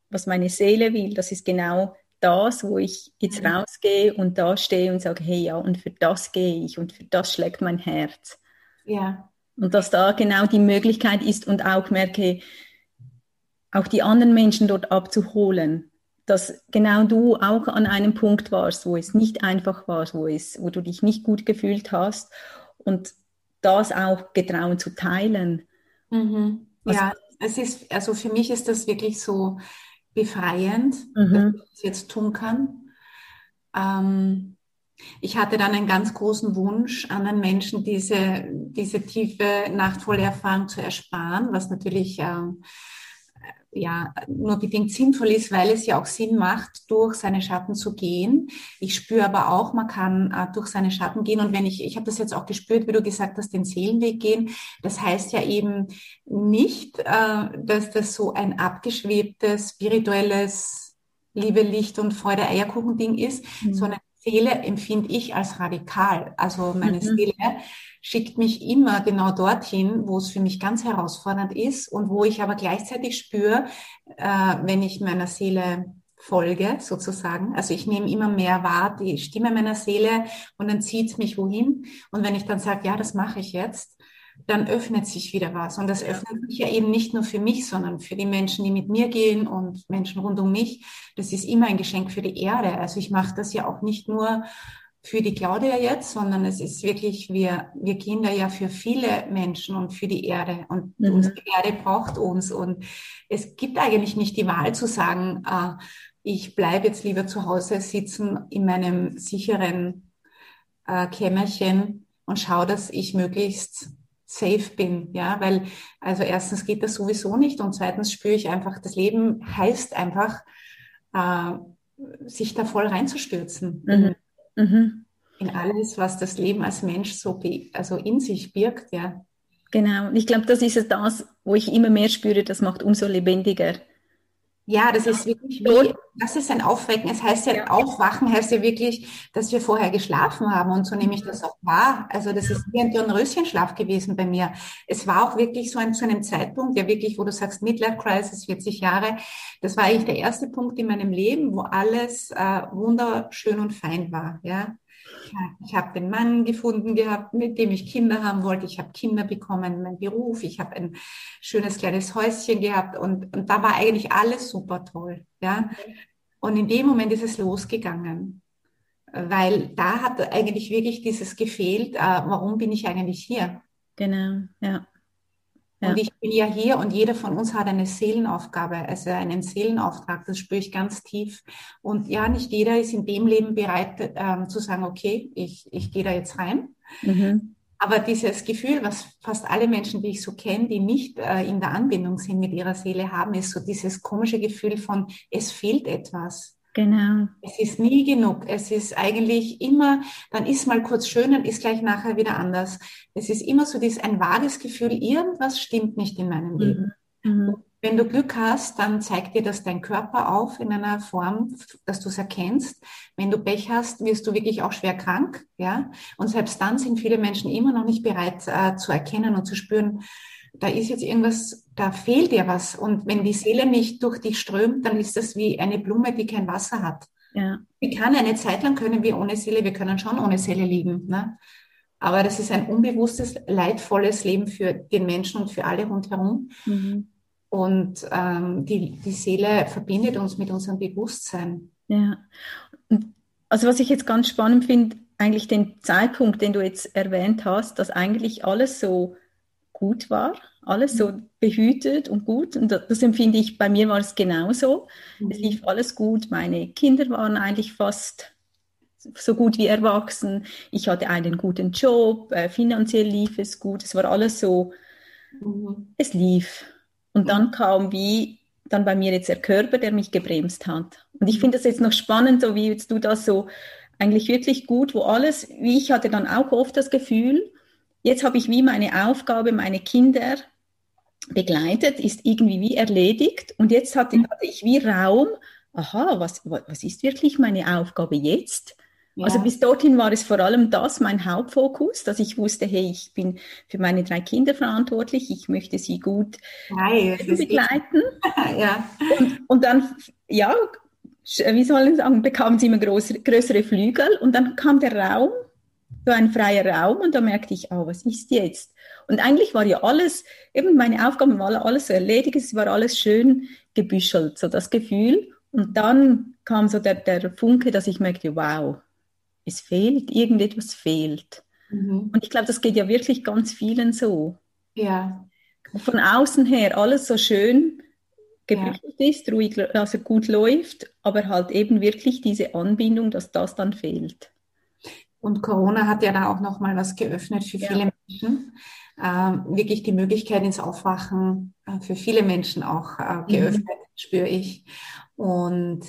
was meine Seele will, das ist genau das, wo ich jetzt mhm. rausgehe und da stehe und sage, hey ja, und für das gehe ich und für das schlägt mein Herz. Ja. Und dass da genau die Möglichkeit ist und auch merke, auch die anderen Menschen dort abzuholen, dass genau du auch an einem Punkt warst, wo es nicht einfach war, wo, es, wo du dich nicht gut gefühlt hast und das auch getrauen zu teilen. Mhm. Also, ja. es ist, also für mich ist das wirklich so befreiend, mhm. dass ich das jetzt tun kann. Ähm, ich hatte dann einen ganz großen Wunsch, anderen Menschen diese, diese tiefe, nachtvolle Erfahrung zu ersparen, was natürlich äh, ja nur bedingt sinnvoll ist, weil es ja auch Sinn macht, durch seine Schatten zu gehen. Ich spüre aber auch, man kann äh, durch seine Schatten gehen. Und wenn ich, ich habe das jetzt auch gespürt, wie du gesagt hast, den Seelenweg gehen. Das heißt ja eben nicht, äh, dass das so ein abgeschwebtes, spirituelles Liebe, Licht und Freude, Eierkuchen-Ding ist, mhm. sondern Seele empfinde ich als radikal. Also meine mhm. Seele schickt mich immer genau dorthin, wo es für mich ganz herausfordernd ist und wo ich aber gleichzeitig spüre, äh, wenn ich meiner Seele folge, sozusagen. Also ich nehme immer mehr wahr, die Stimme meiner Seele und dann zieht es mich wohin. Und wenn ich dann sage, ja, das mache ich jetzt, dann öffnet sich wieder was. Und das öffnet sich ja eben nicht nur für mich, sondern für die Menschen, die mit mir gehen und Menschen rund um mich. Das ist immer ein Geschenk für die Erde. Also ich mache das ja auch nicht nur für die Claudia jetzt, sondern es ist wirklich, wir, wir gehen da ja für viele Menschen und für die Erde. Und mhm. unsere Erde braucht uns. Und es gibt eigentlich nicht die Wahl zu sagen, äh, ich bleibe jetzt lieber zu Hause sitzen in meinem sicheren äh, Kämmerchen und schaue, dass ich möglichst safe bin, ja, weil also erstens geht das sowieso nicht und zweitens spüre ich einfach, das Leben heißt einfach, äh, sich da voll reinzustürzen. Mhm. Mhm. In alles, was das Leben als Mensch so also in sich birgt, ja. Genau. Und ich glaube, das ist es das, wo ich immer mehr spüre, das macht umso lebendiger. Ja, das ist wirklich wie, das ist ein Aufwecken. Es heißt ja, Aufwachen heißt ja wirklich, dass wir vorher geschlafen haben und so nehme ich das auch wahr. Also das ist wie ein Dornröschenschlaf gewesen bei mir. Es war auch wirklich so ein, zu einem Zeitpunkt, ja wirklich, wo du sagst Midlife Crisis, 40 Jahre. Das war eigentlich der erste Punkt in meinem Leben, wo alles äh, wunderschön und fein war, ja. Ich habe den Mann gefunden gehabt, mit dem ich Kinder haben wollte. Ich habe Kinder bekommen, mein Beruf. Ich habe ein schönes kleines Häuschen gehabt und, und da war eigentlich alles super toll. Ja? Und in dem Moment ist es losgegangen, weil da hat eigentlich wirklich dieses gefehlt, äh, warum bin ich eigentlich hier? Genau, ja. Ja. Und ich bin ja hier und jeder von uns hat eine Seelenaufgabe, also einen Seelenauftrag, das spüre ich ganz tief. Und ja, nicht jeder ist in dem Leben bereit ähm, zu sagen, okay, ich, ich gehe da jetzt rein. Mhm. Aber dieses Gefühl, was fast alle Menschen, die ich so kenne, die nicht äh, in der Anbindung sind mit ihrer Seele haben, ist so dieses komische Gefühl von, es fehlt etwas. Genau. Es ist nie genug. Es ist eigentlich immer, dann ist mal kurz schön und ist gleich nachher wieder anders. Es ist immer so dieses ein vages Gefühl, irgendwas stimmt nicht in meinem Leben. Mhm. mhm. Wenn du Glück hast, dann zeigt dir das dein Körper auf in einer Form, dass du es erkennst. Wenn du Pech hast, wirst du wirklich auch schwer krank, ja. Und selbst dann sind viele Menschen immer noch nicht bereit äh, zu erkennen und zu spüren, da ist jetzt irgendwas, da fehlt dir was. Und wenn die Seele nicht durch dich strömt, dann ist das wie eine Blume, die kein Wasser hat. Ja. Die kann eine Zeit lang können wir ohne Seele, wir können schon ohne Seele lieben. Ne? Aber das ist ein unbewusstes, leidvolles Leben für den Menschen und für alle rundherum. Mhm. Und ähm, die, die Seele verbindet uns mit unserem Bewusstsein. Ja. Also was ich jetzt ganz spannend finde, eigentlich den Zeitpunkt, den du jetzt erwähnt hast, dass eigentlich alles so gut war, alles so mhm. behütet und gut. Und das empfinde ich, bei mir war es genauso. Mhm. Es lief alles gut. Meine Kinder waren eigentlich fast so gut wie erwachsen. Ich hatte einen guten Job, äh, finanziell lief es gut. Es war alles so, mhm. es lief. Und dann kam wie dann bei mir jetzt der Körper, der mich gebremst hat. Und ich mhm. finde das jetzt noch spannend, so wie jetzt du das so eigentlich wirklich gut, wo alles, wie ich hatte dann auch oft das Gefühl, Jetzt habe ich wie meine Aufgabe, meine Kinder begleitet, ist irgendwie wie erledigt und jetzt hatte, hatte ich wie Raum, aha, was, was ist wirklich meine Aufgabe jetzt? Ja. Also bis dorthin war es vor allem das mein Hauptfokus, dass ich wusste, hey, ich bin für meine drei Kinder verantwortlich, ich möchte sie gut Nein, begleiten. ja. Und, und, dann, ja, wie soll ich sagen, bekamen sie immer größere, größere Flügel und dann kam der Raum so ein freier Raum und da merkte ich, oh, was ist jetzt? Und eigentlich war ja alles, eben meine Aufgaben waren alles so erledigt, es war alles schön gebüschelt, so das Gefühl. Und dann kam so der, der Funke, dass ich merkte, wow, es fehlt, irgendetwas fehlt. Mhm. Und ich glaube, das geht ja wirklich ganz vielen so. Ja. von außen her alles so schön geblichtet ja. ist, ruhig, also gut läuft, aber halt eben wirklich diese Anbindung, dass das dann fehlt. Und Corona hat ja da auch nochmal was geöffnet für viele ja. Menschen. Ähm, wirklich die Möglichkeit ins Aufwachen äh, für viele Menschen auch äh, mhm. geöffnet, mhm. spüre ich. Und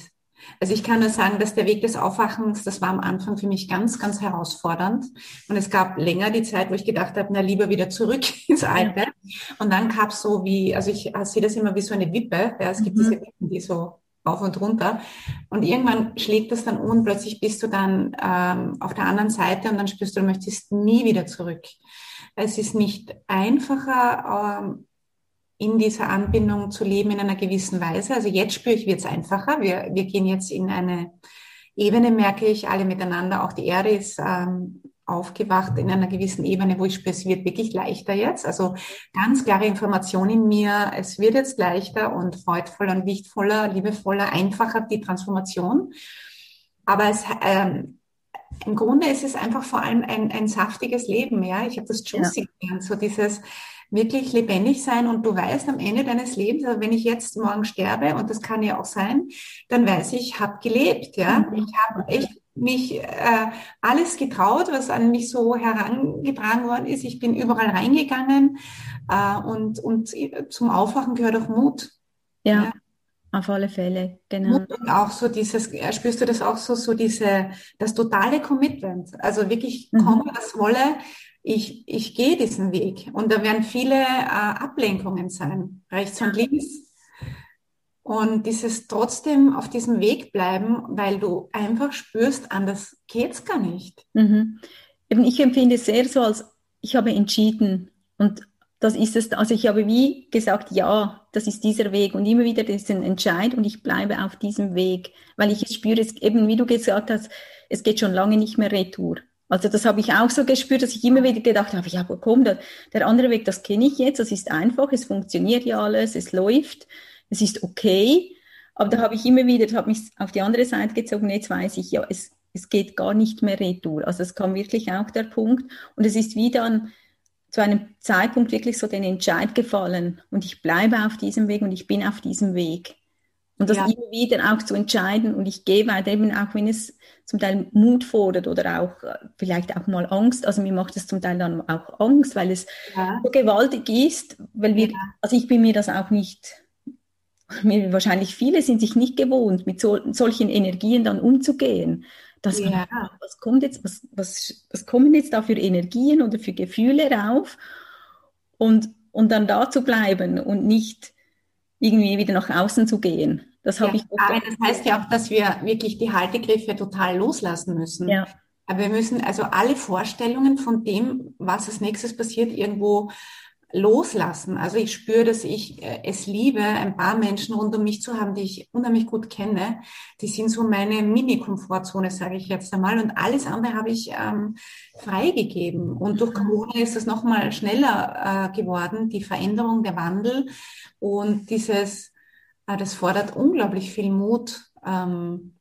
also ich kann nur sagen, dass der Weg des Aufwachens, das war am Anfang für mich ganz, ganz herausfordernd. Und es gab länger die Zeit, wo ich gedacht habe, na lieber wieder zurück ins Alte. Und dann gab es so wie, also ich sehe das immer wie so eine Wippe. Ja, es gibt mhm. diese Wippen, die so auf und runter. Und irgendwann schlägt das dann um, plötzlich bist du dann ähm, auf der anderen Seite und dann spürst du, du möchtest nie wieder zurück. Es ist nicht einfacher, ähm, in dieser Anbindung zu leben in einer gewissen Weise. Also jetzt spüre ich, wird es einfacher. Wir, wir gehen jetzt in eine Ebene, merke ich, alle miteinander. Auch die Erde ist ähm, aufgewacht in einer gewissen Ebene, wo ich spüre, es wird wirklich leichter jetzt. Also ganz klare Information in mir, es wird jetzt leichter und freudvoller und lichtvoller, liebevoller, einfacher die Transformation. Aber es, ähm, im Grunde ist es einfach vor allem ein, ein saftiges Leben. Ja, ich habe das Juicy ja. gelernt, so dieses wirklich lebendig sein und du weißt am Ende deines Lebens, also wenn ich jetzt morgen sterbe, und das kann ja auch sein, dann weiß ich, ich habe gelebt, ja. Mhm. Ich habe echt mich äh, alles getraut, was an mich so herangetragen worden ist. Ich bin überall reingegangen äh, und, und zum Aufwachen gehört auch Mut. Ja, ja. auf alle Fälle, genau. Und auch so dieses, spürst du das auch so, so diese, das totale Commitment. Also wirklich mhm. komme, was wolle, ich, ich gehe diesen Weg. Und da werden viele äh, Ablenkungen sein, rechts und links. Und dieses trotzdem auf diesem Weg bleiben, weil du einfach spürst, anders geht's gar nicht. Mhm. Eben ich empfinde es sehr so, als ich habe entschieden und das ist es. Also ich habe wie gesagt, ja, das ist dieser Weg und immer wieder diesen Entscheid und ich bleibe auf diesem Weg, weil ich spüre, es eben wie du gesagt hast, es geht schon lange nicht mehr retour. Also das habe ich auch so gespürt, dass ich immer wieder gedacht habe, ja, komm, der, der andere Weg, das kenne ich jetzt, das ist einfach, es funktioniert ja alles, es läuft, es ist okay. Aber da habe ich immer wieder, hat mich auf die andere Seite gezogen, jetzt weiß ich, ja, es, es geht gar nicht mehr retour. Also es kam wirklich auch der Punkt. Und es ist wie dann zu einem Zeitpunkt wirklich so den Entscheid gefallen. Und ich bleibe auf diesem Weg und ich bin auf diesem Weg. Und das ja. immer wieder auch zu entscheiden und ich gehe weiter, eben auch wenn es zum Teil Mut fordert oder auch äh, vielleicht auch mal Angst. Also mir macht es zum Teil dann auch Angst, weil es ja. so gewaltig ist, weil wir, ja. also ich bin mir das auch nicht, wahrscheinlich viele sind sich nicht gewohnt, mit so, solchen Energien dann umzugehen. Dass ja. man, was kommt jetzt, was, was, was kommen jetzt da für Energien oder für Gefühle rauf? Und, und dann da zu bleiben und nicht irgendwie wieder nach außen zu gehen. Das habe ja, ich. Aber das heißt ja auch, dass wir wirklich die Haltegriffe total loslassen müssen. Ja. Aber wir müssen also alle Vorstellungen von dem, was als nächstes passiert, irgendwo loslassen. Also ich spüre, dass ich äh, es liebe, ein paar Menschen rund um mich zu haben, die ich unheimlich gut kenne. Die sind so meine Mini-Komfortzone, sage ich jetzt einmal. Und alles andere habe ich ähm, freigegeben. Und durch mhm. Corona ist es nochmal schneller äh, geworden, die Veränderung, der Wandel und dieses, äh, das fordert unglaublich viel Mut. Ähm,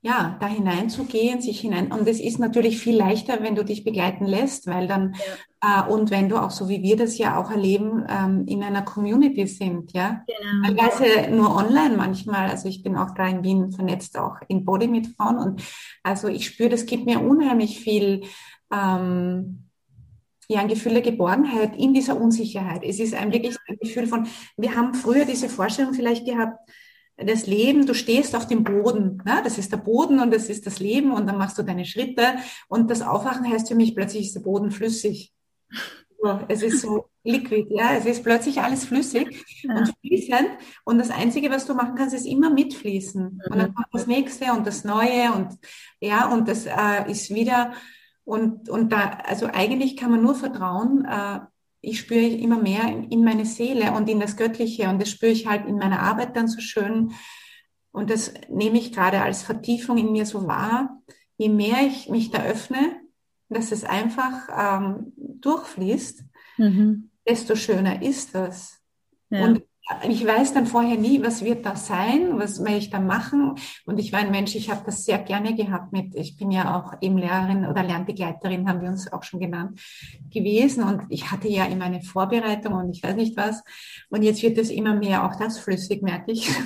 ja, da hineinzugehen, sich hinein. Und es ist natürlich viel leichter, wenn du dich begleiten lässt, weil dann, ja. äh, und wenn du auch so wie wir das ja auch erleben, ähm, in einer Community sind, ja. Genau. Teilweise nur online manchmal. Also ich bin auch da in Wien vernetzt, auch in Body mit Frauen. Und also ich spüre, das gibt mir unheimlich viel, ähm, ja, ein Gefühl der Geborgenheit in dieser Unsicherheit. Es ist ein wirklich ein Gefühl von, wir haben früher diese Vorstellung vielleicht gehabt, das Leben, du stehst auf dem Boden, ne? das ist der Boden und das ist das Leben und dann machst du deine Schritte und das Aufwachen heißt für mich, plötzlich ist der Boden flüssig. es ist so liquid, ja, es ist plötzlich alles flüssig ja. und fließend und das Einzige, was du machen kannst, ist immer mitfließen mhm. und dann kommt das Nächste und das Neue und ja, und das äh, ist wieder und, und da, also eigentlich kann man nur vertrauen, äh, ich spüre immer mehr in, in, meine Seele und in das Göttliche und das spüre ich halt in meiner Arbeit dann so schön. Und das nehme ich gerade als Vertiefung in mir so wahr. Je mehr ich mich da öffne, dass es einfach ähm, durchfließt, mhm. desto schöner ist das. Ja. Und ich weiß dann vorher nie, was wird das sein, was werde ich da machen. Und ich war ein Mensch, ich habe das sehr gerne gehabt mit, ich bin ja auch eben Lehrerin oder Lernbegleiterin, haben wir uns auch schon genannt, gewesen. Und ich hatte ja immer eine Vorbereitung und ich weiß nicht was. Und jetzt wird es immer mehr, auch das flüssig, merke ich.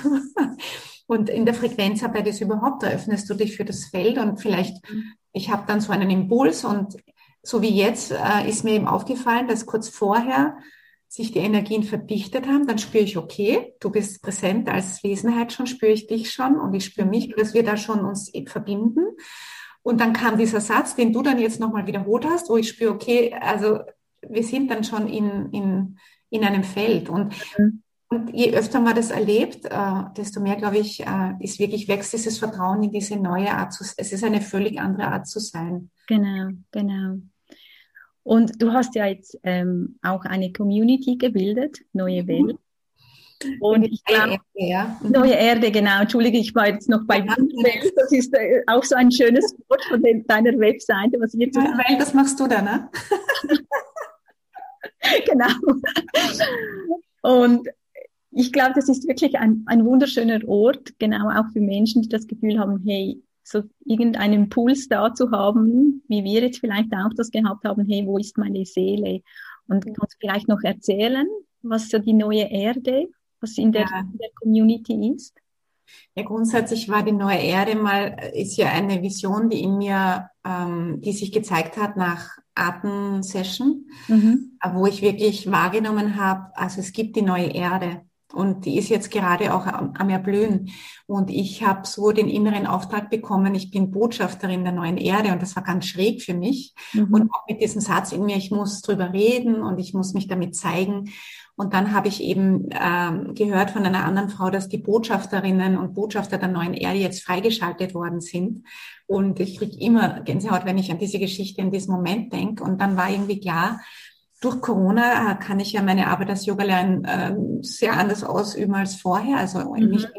Und in der Frequenzarbeit ist überhaupt, da öffnest du dich für das Feld und vielleicht, ich habe dann so einen Impuls und so wie jetzt äh, ist mir eben aufgefallen, dass kurz vorher sich die Energien verdichtet haben, dann spüre ich, okay, du bist präsent als Wesenheit schon, spüre ich dich schon und ich spüre mich, dass wir da schon uns verbinden. Und dann kam dieser Satz, den du dann jetzt nochmal wiederholt hast, wo ich spüre, okay, also wir sind dann schon in, in, in einem Feld. Und, mhm. und je öfter man das erlebt, äh, desto mehr, glaube ich, äh, ist wirklich wächst dieses Vertrauen in diese neue Art zu, es ist eine völlig andere Art zu sein. Genau, genau. Und du hast ja jetzt ähm, auch eine Community gebildet, Neue mhm. Welt. Und ich glaube, ja. Mhm. Neue Erde, genau. Entschuldige, ich war jetzt noch bei ja. Welt. Das ist äh, auch so ein schönes Wort von deiner Webseite, was ihr ja, Welt, das machst du da, ne? genau. Und ich glaube, das ist wirklich ein, ein wunderschöner Ort, genau auch für Menschen, die das Gefühl haben, hey, so irgendeinen Impuls da zu haben, wie wir jetzt vielleicht auch das gehabt haben, hey, wo ist meine Seele? Und kannst du vielleicht noch erzählen, was so die neue Erde, was in der, ja. in der Community ist? Ja, grundsätzlich war die neue Erde mal, ist ja eine Vision, die in mir, ähm, die sich gezeigt hat nach Atem-Session, mhm. wo ich wirklich wahrgenommen habe, also es gibt die neue Erde. Und die ist jetzt gerade auch am, am Erblühen. Und ich habe so den inneren Auftrag bekommen, ich bin Botschafterin der neuen Erde. Und das war ganz schräg für mich. Mhm. Und auch mit diesem Satz in mir, ich muss drüber reden und ich muss mich damit zeigen. Und dann habe ich eben ähm, gehört von einer anderen Frau, dass die Botschafterinnen und Botschafter der neuen Erde jetzt freigeschaltet worden sind. Und ich kriege immer Gänsehaut, wenn ich an diese Geschichte in diesem Moment denke. Und dann war irgendwie klar, durch Corona äh, kann ich ja meine Arbeit als Yogalehrerin äh, sehr anders ausüben als vorher, also mhm. nicht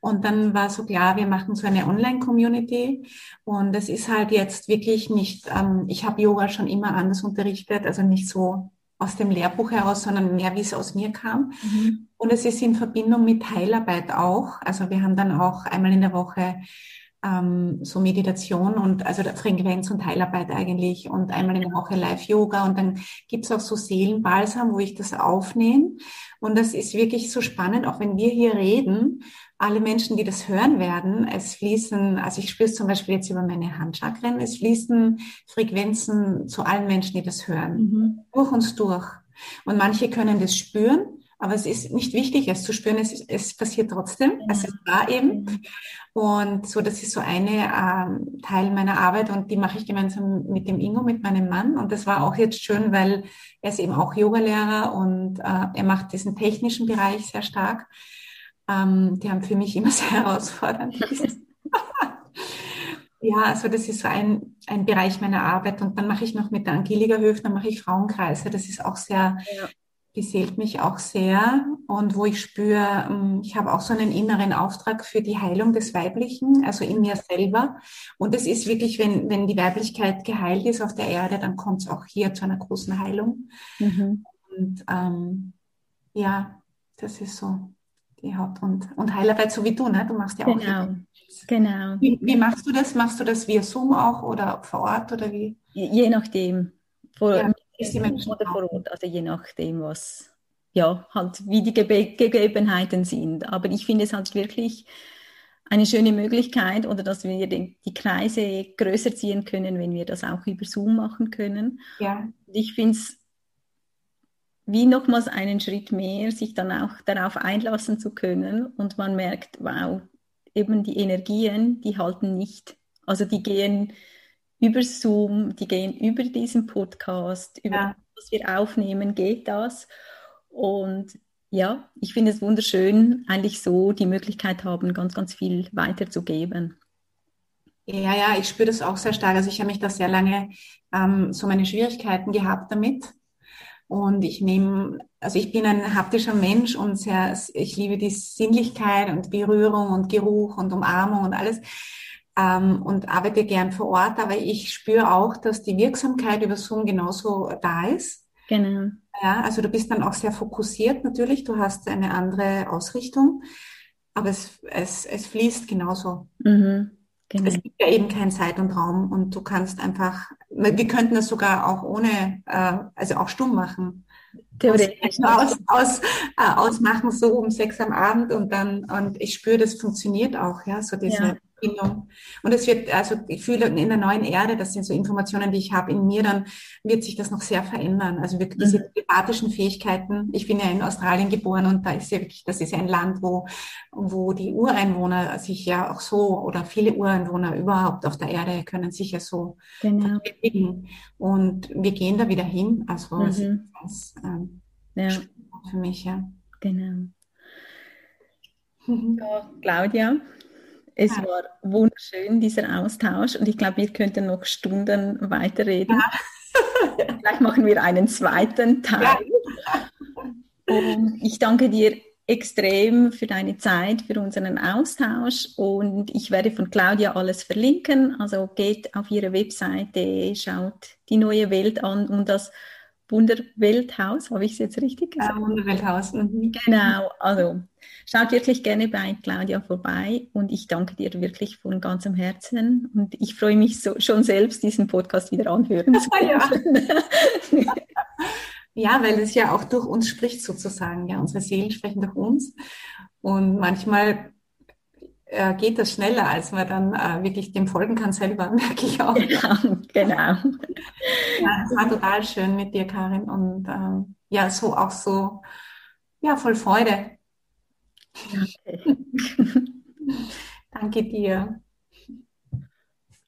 und dann war so klar, wir machen so eine Online-Community und es ist halt jetzt wirklich nicht, ähm, ich habe Yoga schon immer anders unterrichtet, also nicht so aus dem Lehrbuch heraus, sondern mehr, wie es aus mir kam. Mhm. Und es ist in Verbindung mit Heilarbeit auch. Also wir haben dann auch einmal in der Woche ähm, so Meditation und also Frequenz und Heilarbeit eigentlich und einmal in der Woche Live-Yoga und dann gibt's auch so Seelenbalsam, wo ich das aufnehme. Und das ist wirklich so spannend, auch wenn wir hier reden, alle Menschen, die das hören werden, es fließen, also ich spüre es zum Beispiel jetzt über meine Handchakren, es fließen Frequenzen zu allen Menschen, die das hören, mhm. durch uns durch. Und manche können das spüren aber es ist nicht wichtig, es zu spüren, es, es passiert trotzdem, ja. es ist da eben. Und so, das ist so eine ähm, Teil meiner Arbeit und die mache ich gemeinsam mit dem Ingo, mit meinem Mann. Und das war auch jetzt schön, weil er ist eben auch Yogalehrer und äh, er macht diesen technischen Bereich sehr stark. Ähm, die haben für mich immer sehr herausfordernd. ja, also das ist so ein, ein Bereich meiner Arbeit. Und dann mache ich noch mit der Angelika Höfner, mache ich Frauenkreise. Das ist auch sehr ja beseelt mich auch sehr und wo ich spüre, ähm, ich habe auch so einen inneren Auftrag für die Heilung des Weiblichen, also in mir selber. Und es ist wirklich, wenn, wenn die Weiblichkeit geheilt ist auf der Erde, dann kommt es auch hier zu einer großen Heilung. Mhm. Und ähm, ja, das ist so die Haupt- und, und Heilarbeit, so wie du, ne? Du machst ja auch. Genau, genau. Wie, wie machst du das? Machst du das via Zoom auch oder vor Ort oder wie? Je nachdem. Vor, ja ist die Menschen oder vor Ort, also je nachdem, was, ja, halt, wie die Ge Gegebenheiten sind. Aber ich finde es halt wirklich eine schöne Möglichkeit oder dass wir den, die Kreise größer ziehen können, wenn wir das auch über Zoom machen können. Ja. Und ich finde es wie nochmals einen Schritt mehr, sich dann auch darauf einlassen zu können und man merkt, wow, eben die Energien, die halten nicht. Also die gehen über Zoom, die gehen über diesen Podcast, über ja. was wir aufnehmen, geht das. Und ja, ich finde es wunderschön, eigentlich so die Möglichkeit haben, ganz, ganz viel weiterzugeben. Ja, ja, ich spüre das auch sehr stark. Also ich habe mich da sehr lange ähm, so meine Schwierigkeiten gehabt damit. Und ich nehme, also ich bin ein haptischer Mensch und sehr, ich liebe die Sinnlichkeit und Berührung und Geruch und Umarmung und alles ähm, und arbeite gern vor Ort, aber ich spüre auch, dass die Wirksamkeit über Zoom genauso da ist. Genau. Ja, also du bist dann auch sehr fokussiert natürlich, du hast eine andere Ausrichtung, aber es, es, es fließt genauso. Mhm. Genau. Es gibt ja eben keinen Zeit und Raum und du kannst einfach, wir könnten das sogar auch ohne, äh, also auch stumm machen. Theoretisch. Aus, aus, äh, ausmachen so um sechs am Abend und dann, und ich spüre, das funktioniert auch, ja, so diese ja. Bindung. Und es wird, also ich fühle in der neuen Erde, das sind so Informationen, die ich habe in mir, dann wird sich das noch sehr verändern. Also wirklich diese mhm. telepathischen Fähigkeiten. Ich bin ja in Australien geboren und da ist ja wirklich, das ist ja ein Land, wo, wo die Ureinwohner sich ja auch so oder viele Ureinwohner überhaupt auf der Erde können sich ja so genau. bewegen. Und wir gehen da wieder hin. Also mhm. Das, ähm, ja. für mich, ja. Genau. Ja, Claudia, es ja. war wunderschön, dieser Austausch. Und ich glaube, wir könnten noch Stunden weiterreden. Ja. Vielleicht machen wir einen zweiten Teil. Und ich danke dir extrem für deine Zeit, für unseren Austausch. Und ich werde von Claudia alles verlinken. Also geht auf ihre Webseite, schaut die neue Welt an und das Wunderwelthaus, habe ich es jetzt richtig gesagt? Ja, Wunderwelthaus. Mhm. Genau, also schaut wirklich gerne bei Claudia vorbei und ich danke dir wirklich von ganzem Herzen und ich freue mich so, schon selbst, diesen Podcast wieder anhören zu können. ja. ja, weil es ja auch durch uns spricht sozusagen. Ja, unsere Seelen sprechen durch uns und manchmal äh, geht das schneller, als man dann äh, wirklich dem folgen kann selber, merke ich auch. Genau, genau. Ja, es war total schön mit dir, Karin. Und ähm, ja, so auch so, ja, voll Freude. Okay. Danke dir.